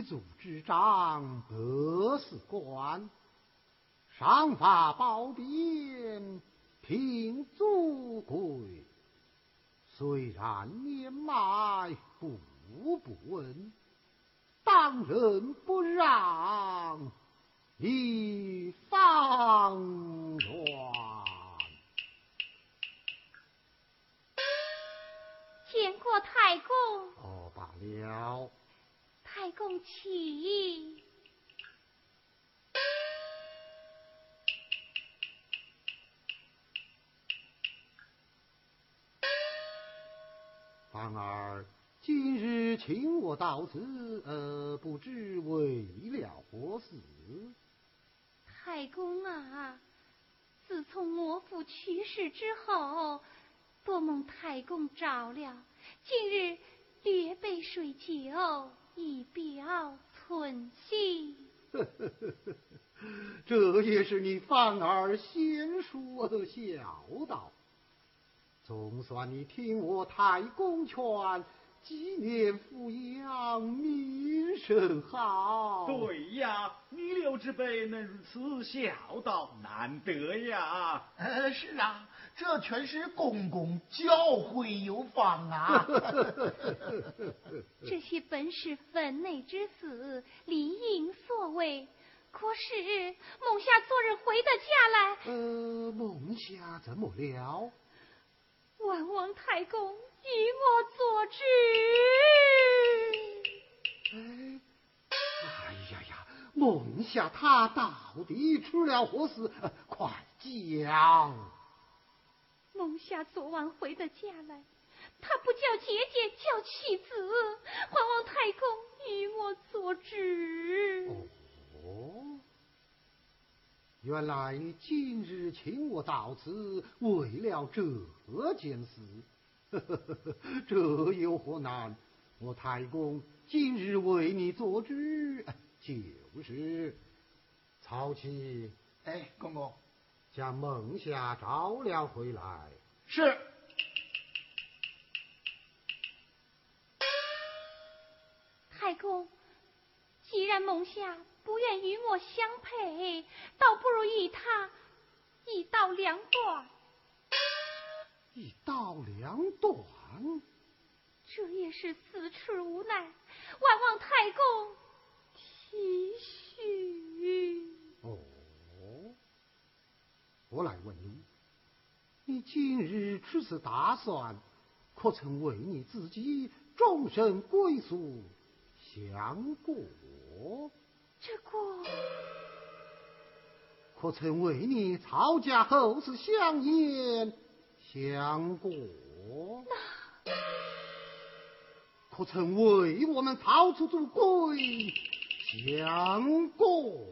一族之长，百事官，赏罚褒贬，平祖贵。虽然年迈步不稳，当仁不让，以方圆。见过太公。哦，罢了。太公起。凡儿今日请我到此，呃，不知为了何事？太公啊，自从我父去世之后，多蒙太公照料，今日略备水酒。以表寸心。这也是你范儿先说的孝道。总算你听我太公劝，纪念抚养，名声好。对呀，弥留之辈能如此孝道，难得呀。呃，是啊。这全是公公教诲有方啊！这些本是分内之事，理应所为。可是孟夏昨日回的家来，呃，孟夏怎么了？万王太公与我作知。哎，哎呀呀，孟夏他到底出了何事？快讲！孟夏昨晚回的家来，他不叫姐姐，叫妻子，还望太公与我作主。哦，原来你今日请我到此，为了这件事，这有何难？我太公今日为你作主，就是曹七。哎，公公。将孟夏招了回来。是。太公，既然孟夏不愿与我相配，倒不如与他一刀两断。一刀两断？这也是此处无奈，万望太公体恤。我来问你，你今日出此次打算，可曾为你自己终身归宿想过？这个，可曾为你曹家后世香烟想过？可曾为我们曹出祖规想过？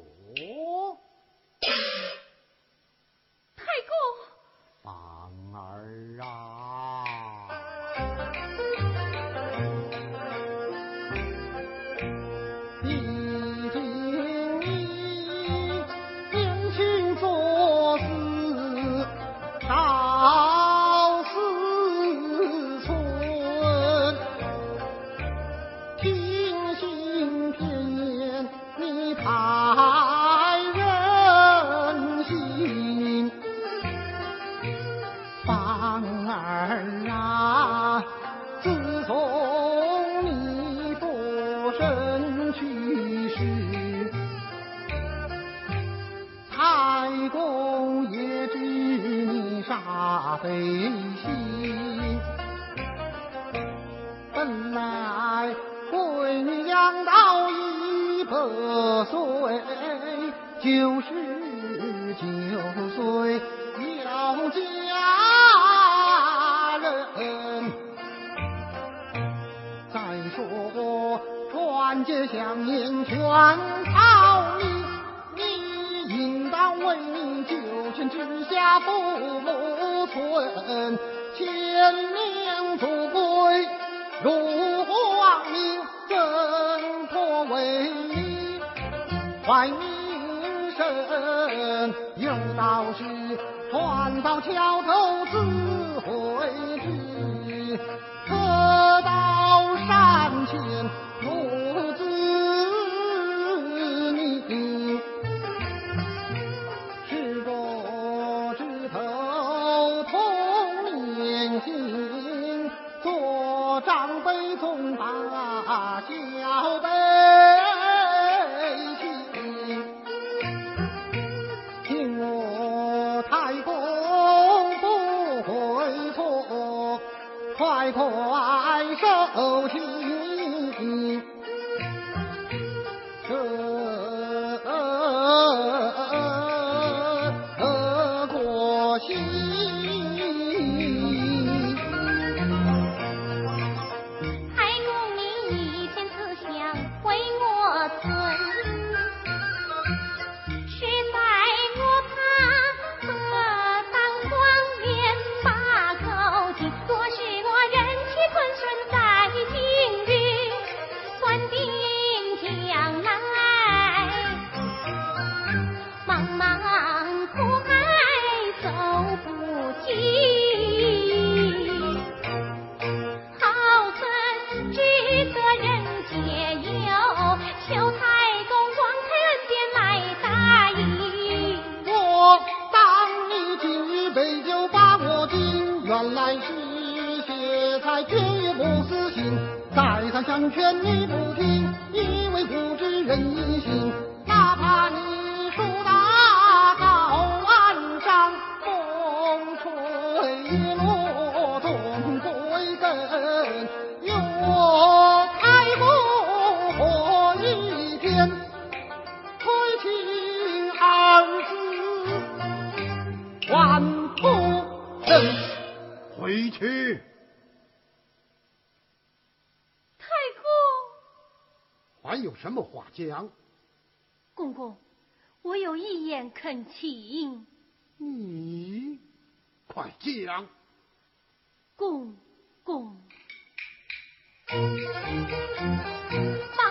什么话讲？公公，我有一言恳请。你快讲。公公，方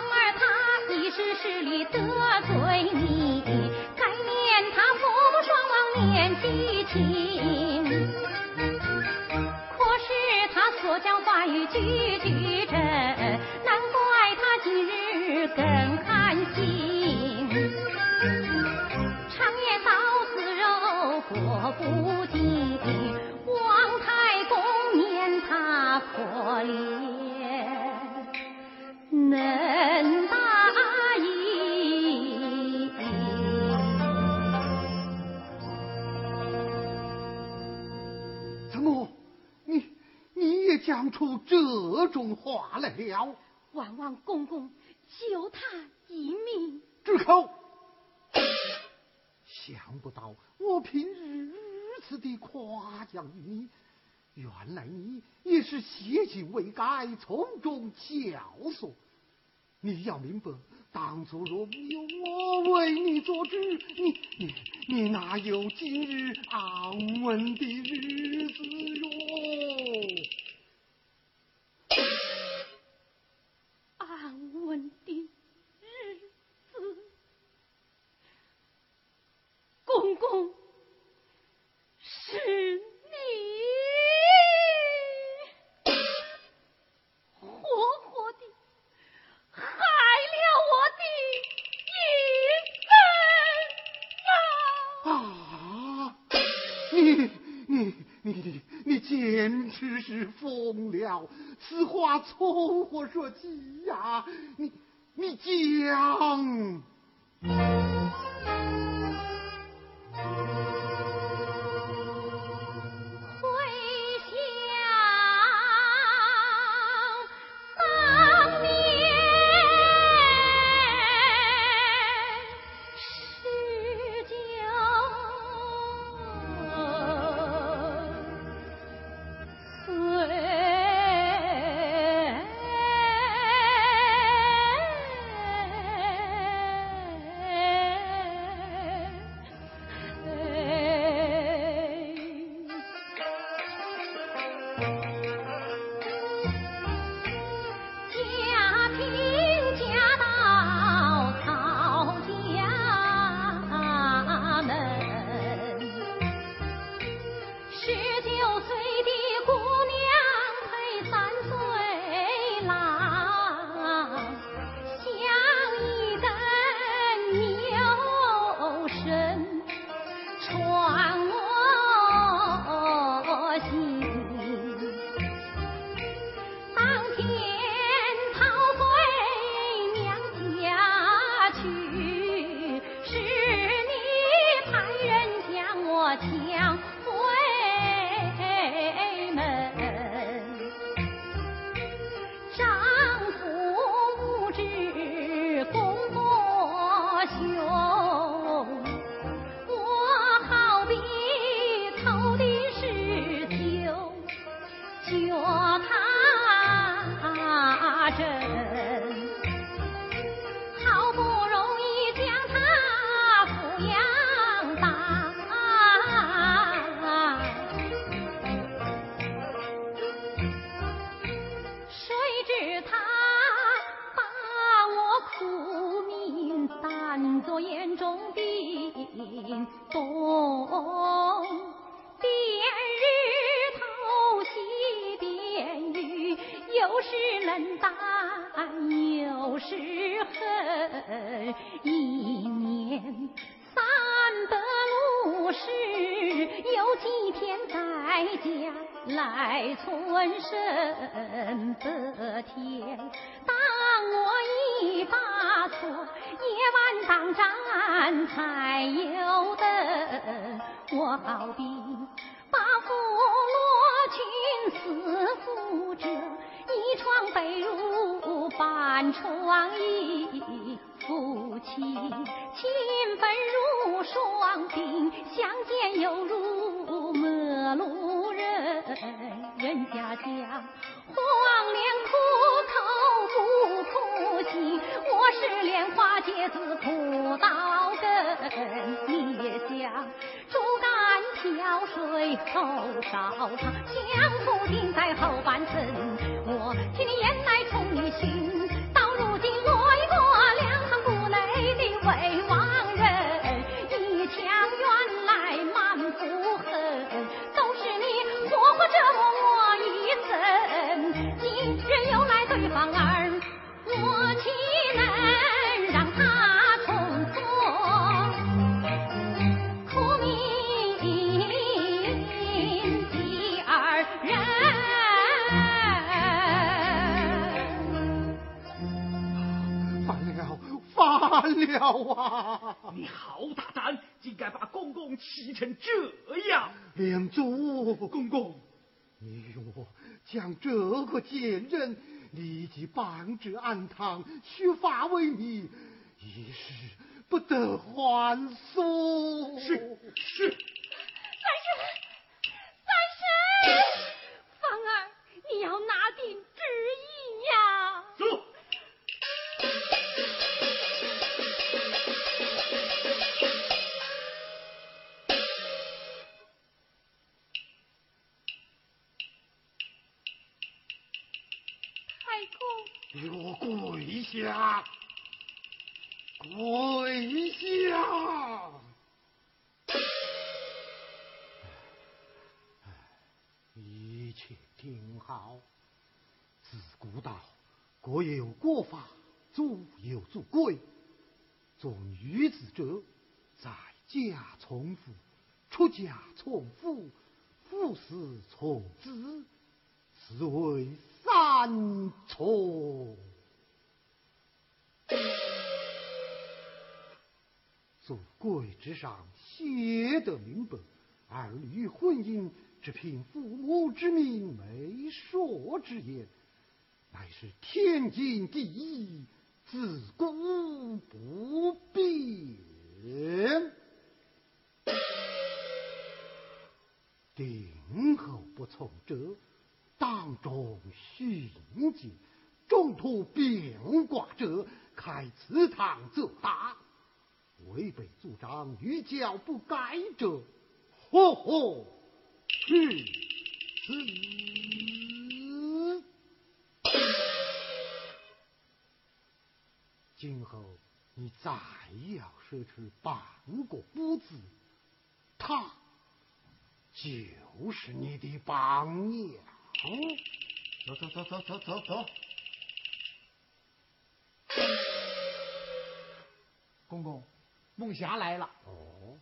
儿他一时失礼得罪你，该念他父母双亡年纪轻。可是他所讲话语句句不尽，王太公念他可怜，能答应。怎么，你你也讲出这种话来了？万望公公救他一命。住口！想不到我平日如次的夸奖你，原来你也是邪性未改，从中教唆。你要明白，当初若没有我为你做主，你你你哪有今日安稳的日子哟？是疯了！此话从何说起呀？你你讲。一年。三得六十，有几天在家来存身得天。当我一把错，夜晚当战才有灯。我好比把俘虏群似负者，一床被褥半床衣。夫妻情分如霜冰，相见犹如陌路人。人家讲黄连苦口不苦心，我是莲花结子苦到根。你也想竹竿挑水后烧汤，相夫定在后半生。我听你言来从你心，反了啊！你好大胆，竟敢把公公气成这样！梁祖公公，你我将这个贱人立即绑至暗堂，削发为尼，一时不得还俗。是是。女子者，在家从父，出家从父，父死从子，此为。三从，祖规之上写得明白，儿女婚姻只凭父母之命、媒妁之言，乃是天经地义，自古不变。定后不从者。当中寻迹，中途变卦者，开祠堂则大；违背祖长欲教不改者，呵呵，去死！今后你再要说出半个不字，他就是你的榜样。哦，走走走走走走走，公公，梦霞来了。哦，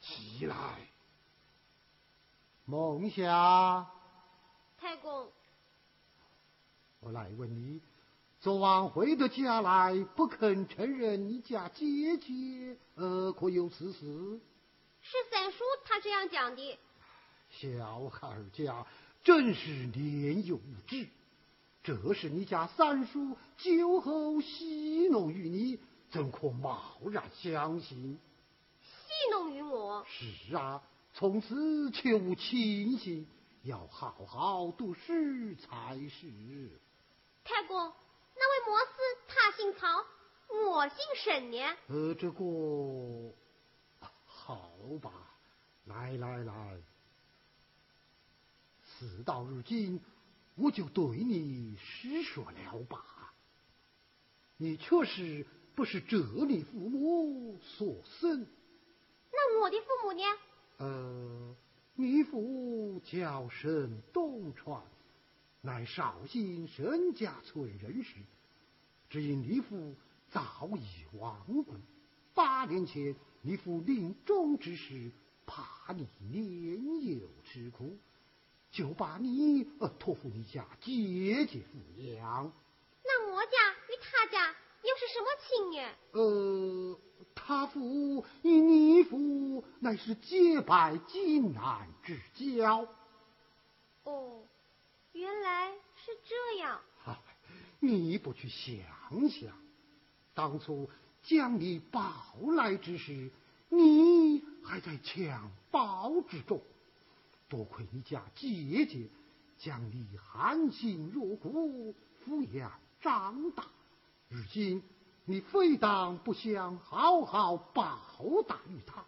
起来，梦霞。太公，我来问你，昨晚回到家来，不肯承认你家姐姐，呃，可有此事？是三叔他这样讲的。小孩家。真是年幼无知，这是你家三叔酒后戏弄于你，怎可贸然相信？戏弄于我？是啊，从此切勿轻信，要好好读书才是。太公，那位摩斯他姓曹，我姓沈呢？呃，这个好吧，来来来。事到如今，我就对你实说了吧。你确实不不是这你父母所生。那我的父母呢？呃，你父叫沈东川，乃绍兴沈家村人士，只因你父早已亡故，八年前你父临终之时，怕你年幼吃苦，就把你呃托付你家姐姐抚养。那我家与他家又是什么亲呢？呃。他父与你父乃是结拜金兰之交。哦，原来是这样。你不去想想，当初将你抱来之时，你还在襁褓之中，多亏你家姐姐将你含辛茹苦抚养长大，如今。你非但不想好好报答于他，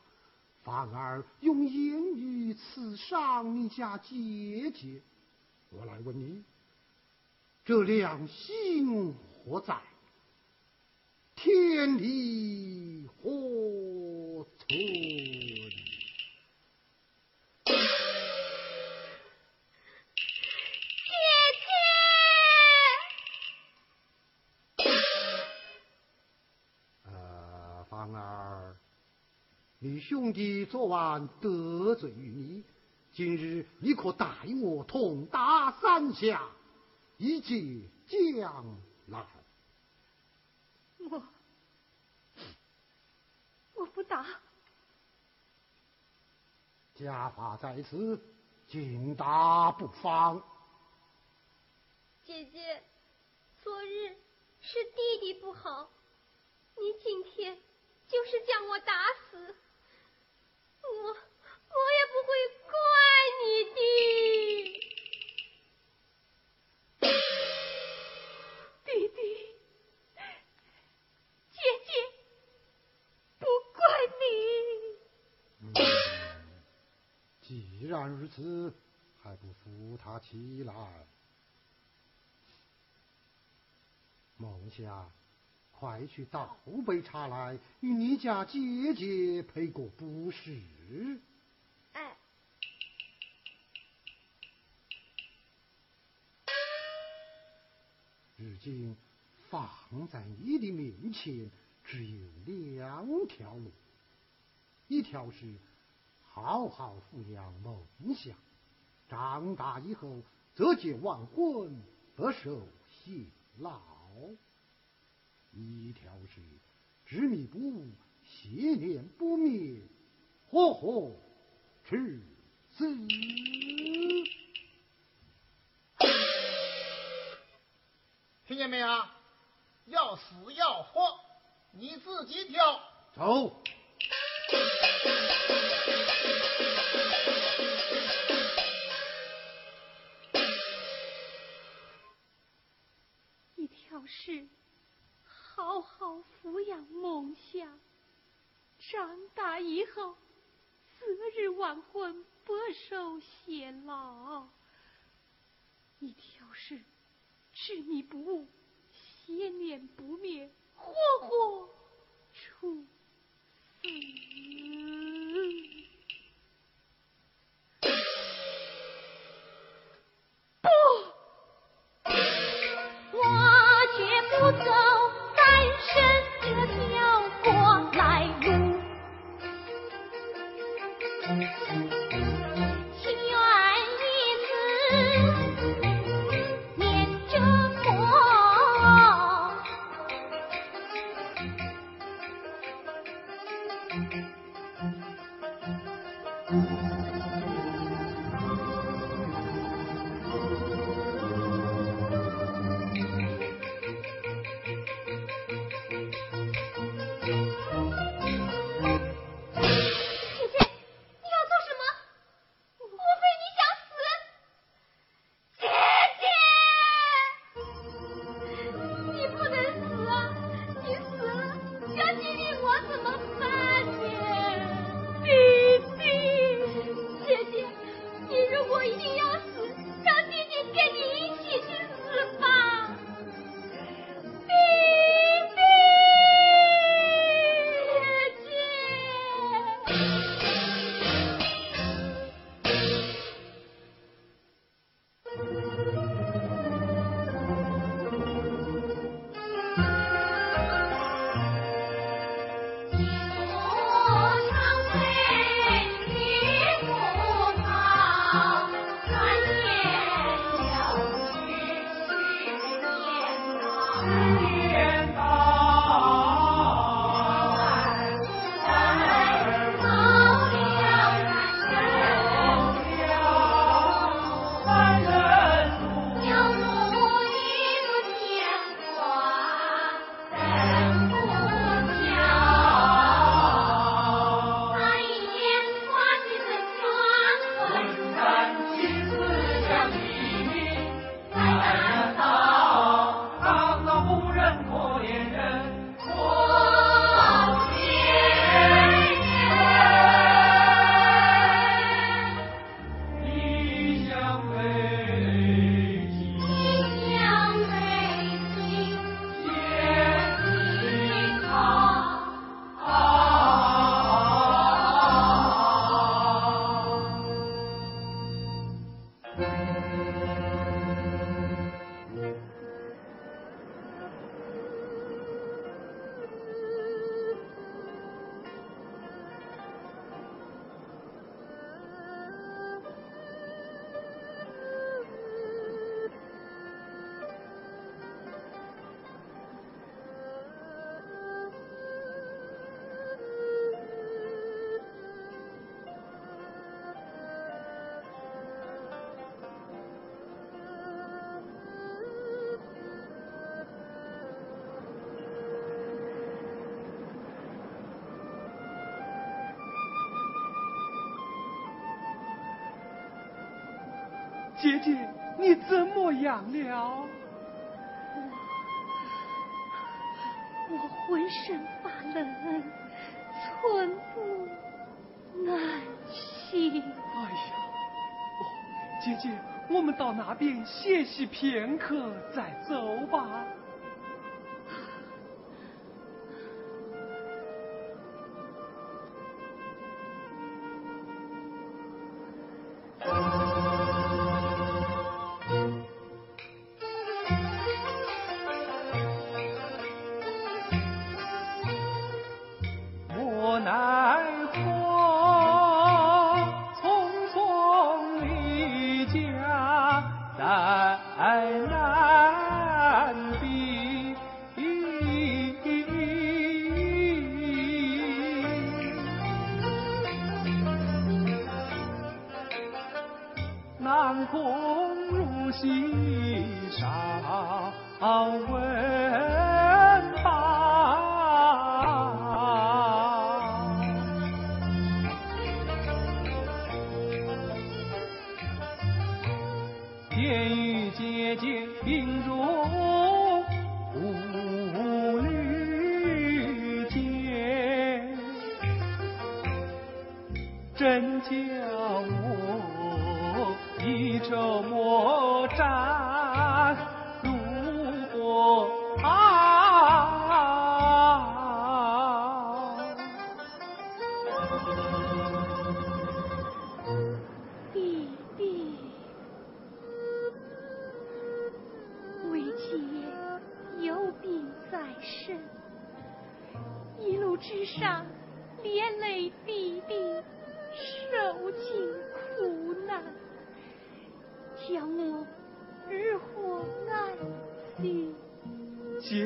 反而用言语刺伤你家姐姐。我来问你，这良心何在？天理何存？你兄弟昨晚得罪于你，今日你可代我痛打三下，以解将来。我我不打。家法在此，尽打不妨。姐姐，昨日是弟弟不好，你今天就是将我打死。我我也不会怪你的，既然如此，还不扶他起来？梦霞。快去倒杯茶来，与你家姐姐赔个不是。哎。如今放在你的面前，只有两条路：一条是好好抚养梦想，长大以后择节完婚，不受辛劳。一条是执迷不悟，邪念不灭，活活去死。听见没有？要死要活，你自己挑。走。一条是。好好抚养梦想，长大以后择日完婚，不受闲劳。一条是执迷不悟，邪念不灭，活活处死。姐姐，你怎么样了？我我浑身发冷，寸步难行。哎呀，姐姐，我们到那边歇息片刻再走吧。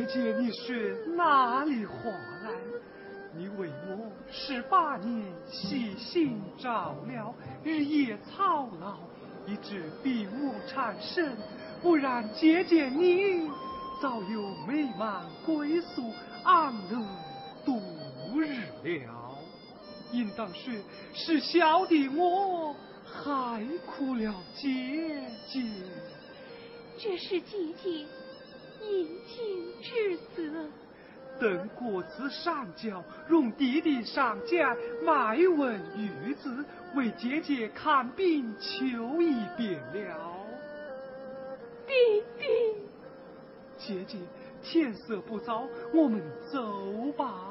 姐姐，你是哪里话来？你为我十八年细心照料，日夜操劳，以致闭目缠身。不然，姐姐你早有美满归宿，安乐度日了。应当说是小的我害苦了姐姐，这是姐姐。应尽之责。等国子上交，容弟弟上家卖文育字，为姐姐看病求一遍了。弟弟，姐姐，天色不早，我们走吧。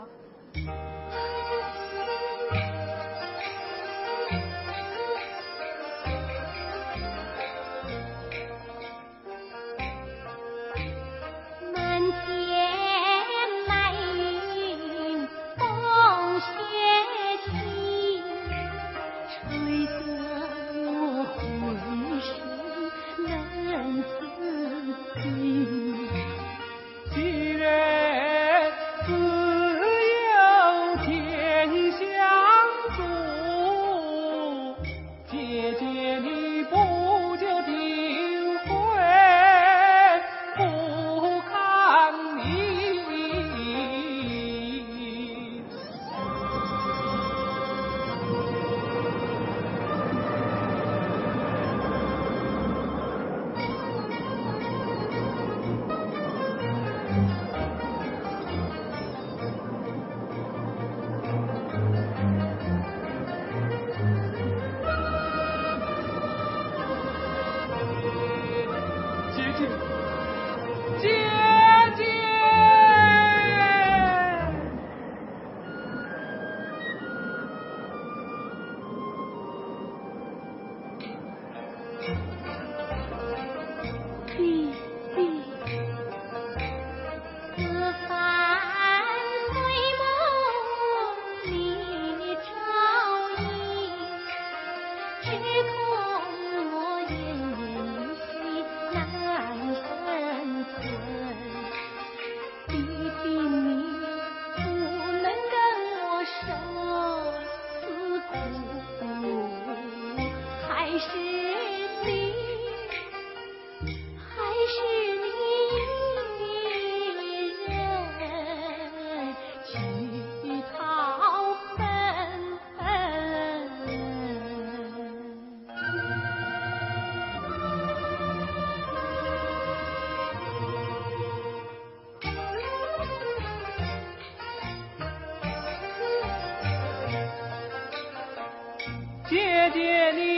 姐姐你。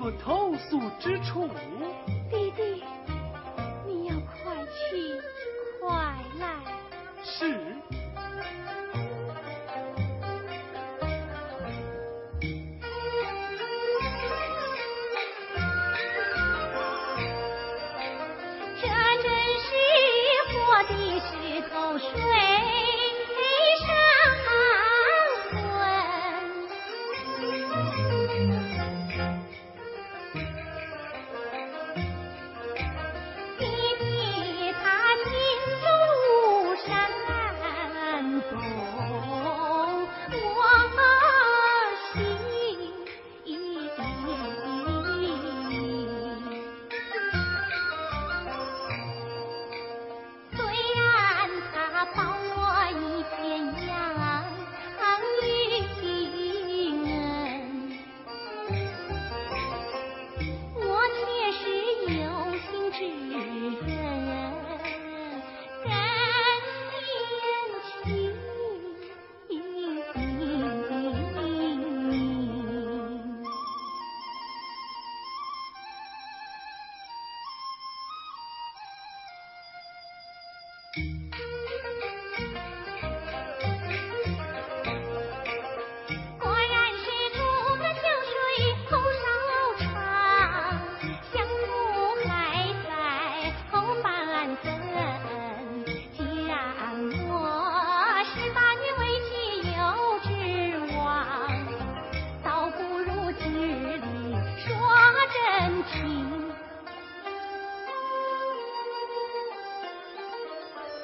个投诉之处。弟弟，你要快去快来。是。这真是活的石头水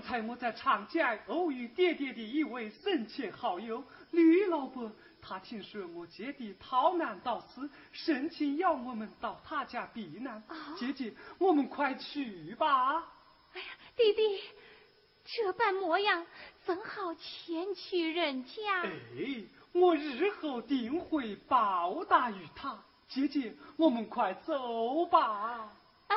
方才我在长江偶遇爹爹的一位生前好友吕老伯，他听说我姐弟逃难到此，盛情要我们到他家避难。姐姐，我们快去吧。哎呀，弟弟，这般模样，怎好前去人家？哎，我日后定会报答于他。姐姐，我们快走吧。哎。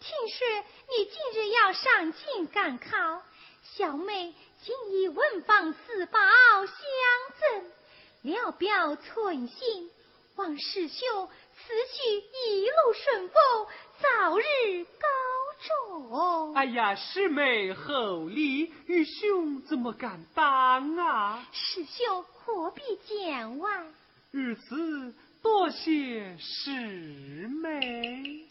听说你今日要上京赶考，小妹今以文房四宝相赠，聊表寸心，望师兄此去一路顺风，早日高中。哎呀，师妹厚礼，愚兄怎么敢当啊？师兄何必见外？如此多谢师妹。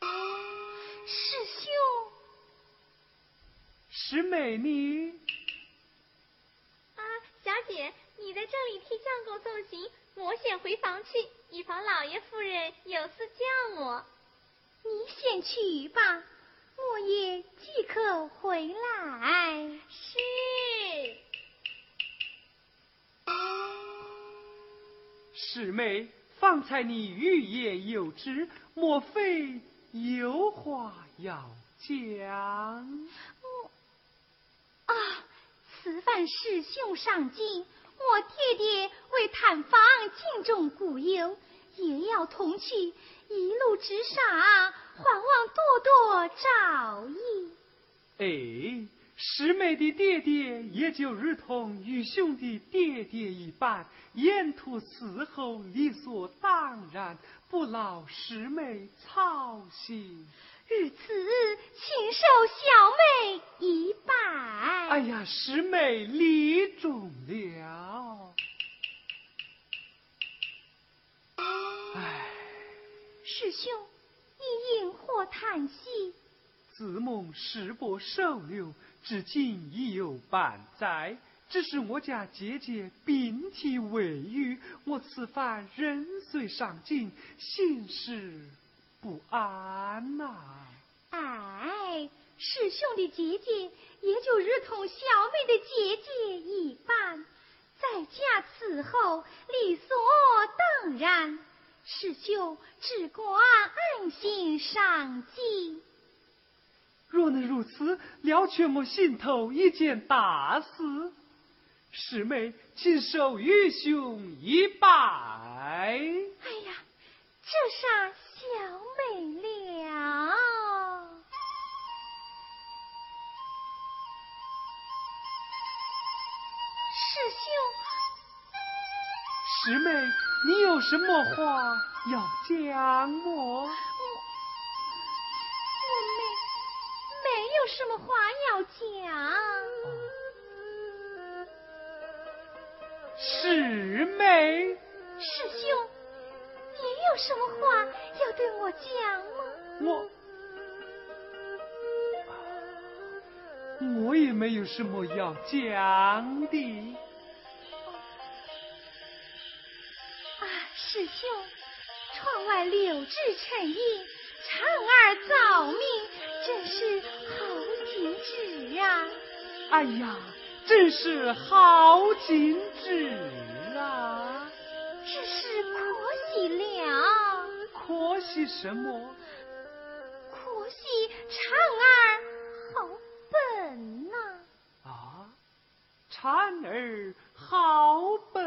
师兄，师妹你。啊，小姐，你在这里替相公送行，我先回房去，以防老爷夫人有事叫我。你先去吧，我也即刻回来。是。师妹，方才你欲言又止，莫非有话要讲？我啊，此番师兄上京，我爹爹为探访京中故友，也要同去。一路之上，还望多多照应。哎，师妹的爹爹也就如同愚兄的爹爹一般，沿途伺候理所当然，不劳师妹操心。如此，请受小妹一拜。哎呀，师妹礼重了。唉。师兄，你因何叹息？自梦时伯收留，至今已有半载。只是我家姐姐病体未愈，我此番人随上京，心事不安呐。哎，师兄的姐姐也就如同小妹的姐姐一般，在家伺候理所当然。师兄只管安心上京。若能如此，了却我心头一件大事。师妹，请受愚兄一拜。哎呀，这啥小美了？师兄，师妹。你有什么话要讲我？我我没没有什么话要讲。师妹，师兄，你有什么话要对我讲吗？我我也没有什么要讲的。啊师兄，窗外柳枝成荫，蝉儿早鸣，真是好景致啊！哎呀，真是好景致啊！只是可惜了。可惜什么？可惜蝉儿好笨呐！啊，蝉儿好笨。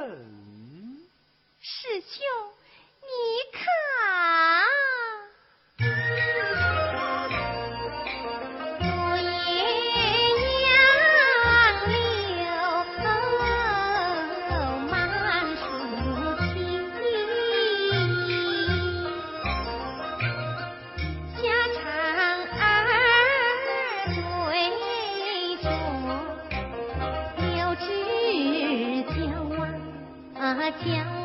师兄，你看。知交啊啊交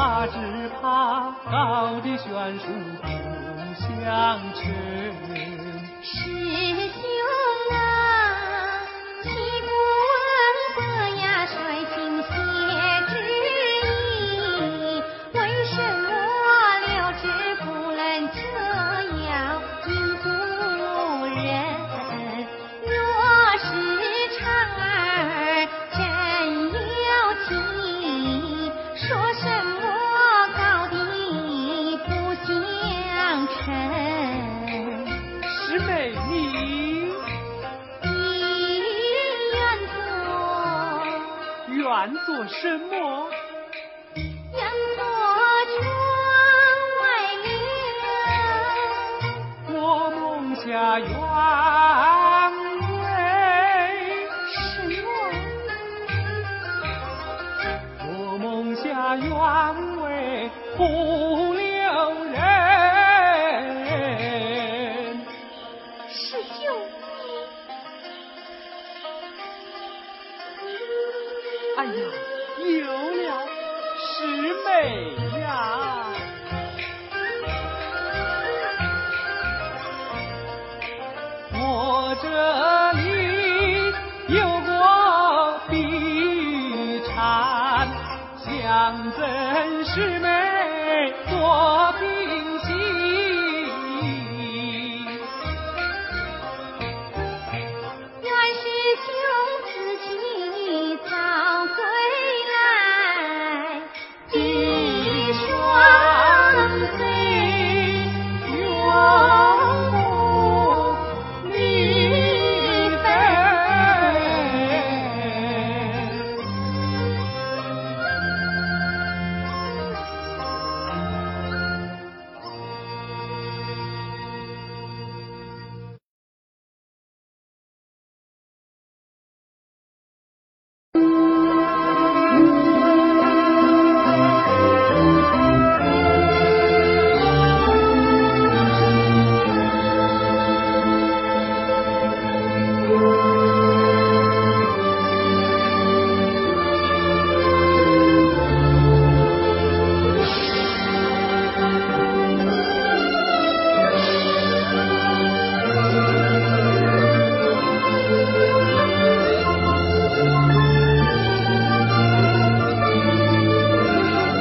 怕只怕高低悬殊不相称。什么？阳光窗外流我梦家园是美呀。我这。